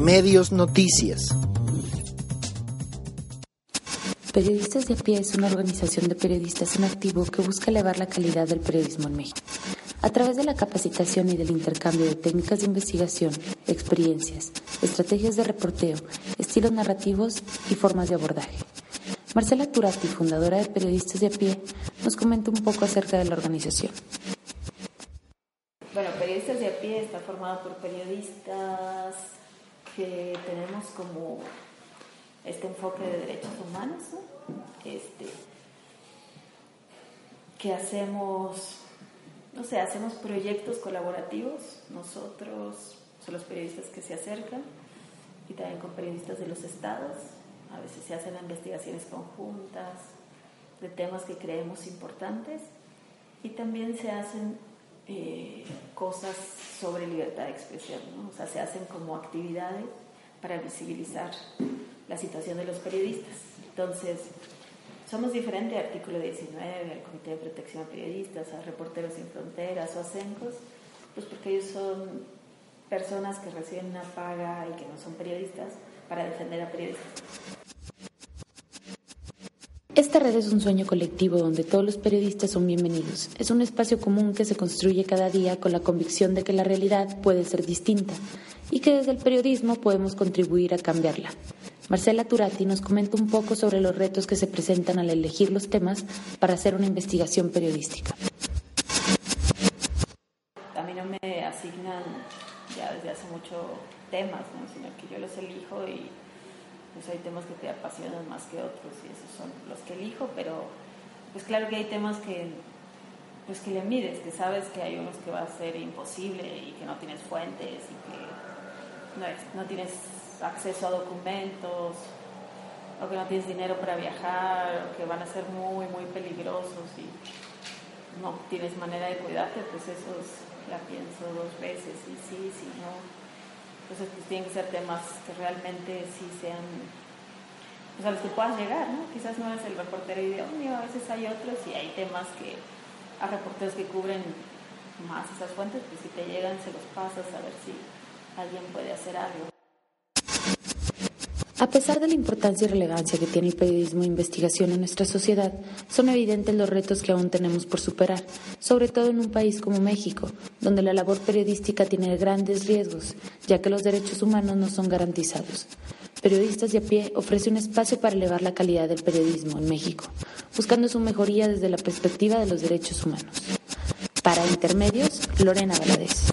Intermedios Noticias. Periodistas de a pie es una organización de periodistas en activo que busca elevar la calidad del periodismo en México. A través de la capacitación y del intercambio de técnicas de investigación, experiencias, estrategias de reporteo, estilos narrativos y formas de abordaje. Marcela Turati, fundadora de Periodistas de a pie, nos comenta un poco acerca de la organización. Bueno, Periodistas de a pie está formado por periodistas que tenemos como este enfoque de derechos humanos, este, que hacemos, no sé, hacemos proyectos colaborativos, nosotros, son los periodistas que se acercan, y también con periodistas de los estados, a veces se hacen investigaciones conjuntas de temas que creemos importantes, y también se hacen eh, cosas sobre libertad de expresión, o sea, se hacen como actividades para visibilizar la situación de los periodistas. Entonces, somos diferentes artículo 19, al Comité de Protección a Periodistas, a Reporteros Sin Fronteras o a CENCOS, pues porque ellos son personas que reciben una paga y que no son periodistas para defender a periodistas. Esta red es un sueño colectivo donde todos los periodistas son bienvenidos. Es un espacio común que se construye cada día con la convicción de que la realidad puede ser distinta y que desde el periodismo podemos contribuir a cambiarla. Marcela Turati nos comenta un poco sobre los retos que se presentan al elegir los temas para hacer una investigación periodística. A mí no me asignan ya desde hace mucho temas, sino que yo los elijo y pues hay temas que te apasionan más que otros y esos son los que elijo, pero pues claro que hay temas que pues que le mides, que sabes que hay unos que va a ser imposible y que no tienes fuentes y que no, no tienes acceso a documentos, o que no tienes dinero para viajar, o que van a ser muy, muy peligrosos y no tienes manera de cuidarte, pues eso la pienso dos veces, y sí, sí, no. Entonces, pues tienen que ser temas que realmente sí sean, pues a los que puedas llegar, ¿no? Quizás no es el reportero idóneo, a veces hay otros y hay temas que a reporteros que cubren más esas fuentes, pues si te llegan se los pasas a ver si alguien puede hacer algo. A pesar de la importancia y relevancia que tiene el periodismo de investigación en nuestra sociedad, son evidentes los retos que aún tenemos por superar, sobre todo en un país como México, donde la labor periodística tiene grandes riesgos, ya que los derechos humanos no son garantizados. Periodistas de a pie ofrece un espacio para elevar la calidad del periodismo en México, buscando su mejoría desde la perspectiva de los derechos humanos. Para Intermedios, Lorena Valadez.